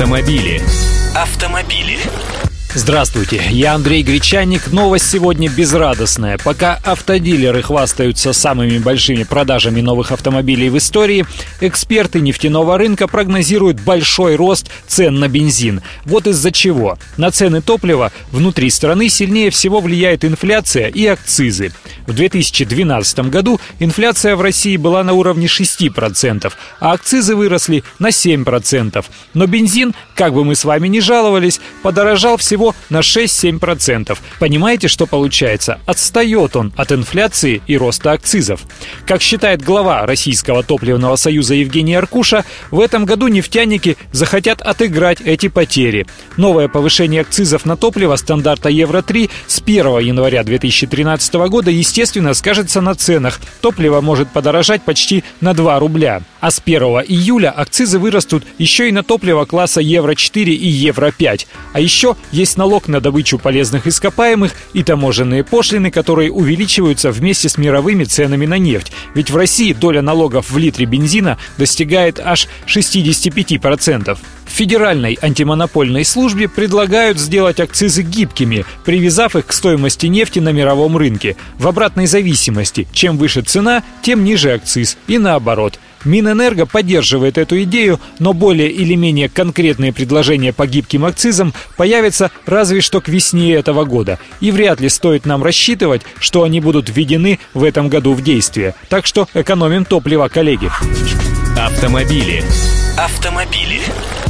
Автомобили. Автомобили. Здравствуйте, я Андрей Гречанник. Новость сегодня безрадостная. Пока автодилеры хвастаются самыми большими продажами новых автомобилей в истории, эксперты нефтяного рынка прогнозируют большой рост цен на бензин. Вот из-за чего. На цены топлива внутри страны сильнее всего влияет инфляция и акцизы. В 2012 году инфляция в России была на уровне 6%, а акцизы выросли на 7%. Но бензин, как бы мы с вами ни жаловались, подорожал всего всего на 6-7%. Понимаете, что получается? Отстает он от инфляции и роста акцизов. Как считает глава Российского топливного союза Евгений Аркуша, в этом году нефтяники захотят отыграть эти потери. Новое повышение акцизов на топливо стандарта Евро-3 с 1 января 2013 года, естественно, скажется на ценах. Топливо может подорожать почти на 2 рубля. А с 1 июля акцизы вырастут еще и на топливо класса Евро-4 и Евро-5. А еще есть есть налог на добычу полезных ископаемых и таможенные пошлины, которые увеличиваются вместе с мировыми ценами на нефть. Ведь в России доля налогов в литре бензина достигает аж 65%. В Федеральной антимонопольной службе предлагают сделать акцизы гибкими, привязав их к стоимости нефти на мировом рынке. В обратной зависимости, чем выше цена, тем ниже акциз и наоборот – Минэнерго поддерживает эту идею, но более или менее конкретные предложения по гибким акцизам появятся разве что к весне этого года. И вряд ли стоит нам рассчитывать, что они будут введены в этом году в действие. Так что экономим топливо, коллеги. Автомобили. Автомобили.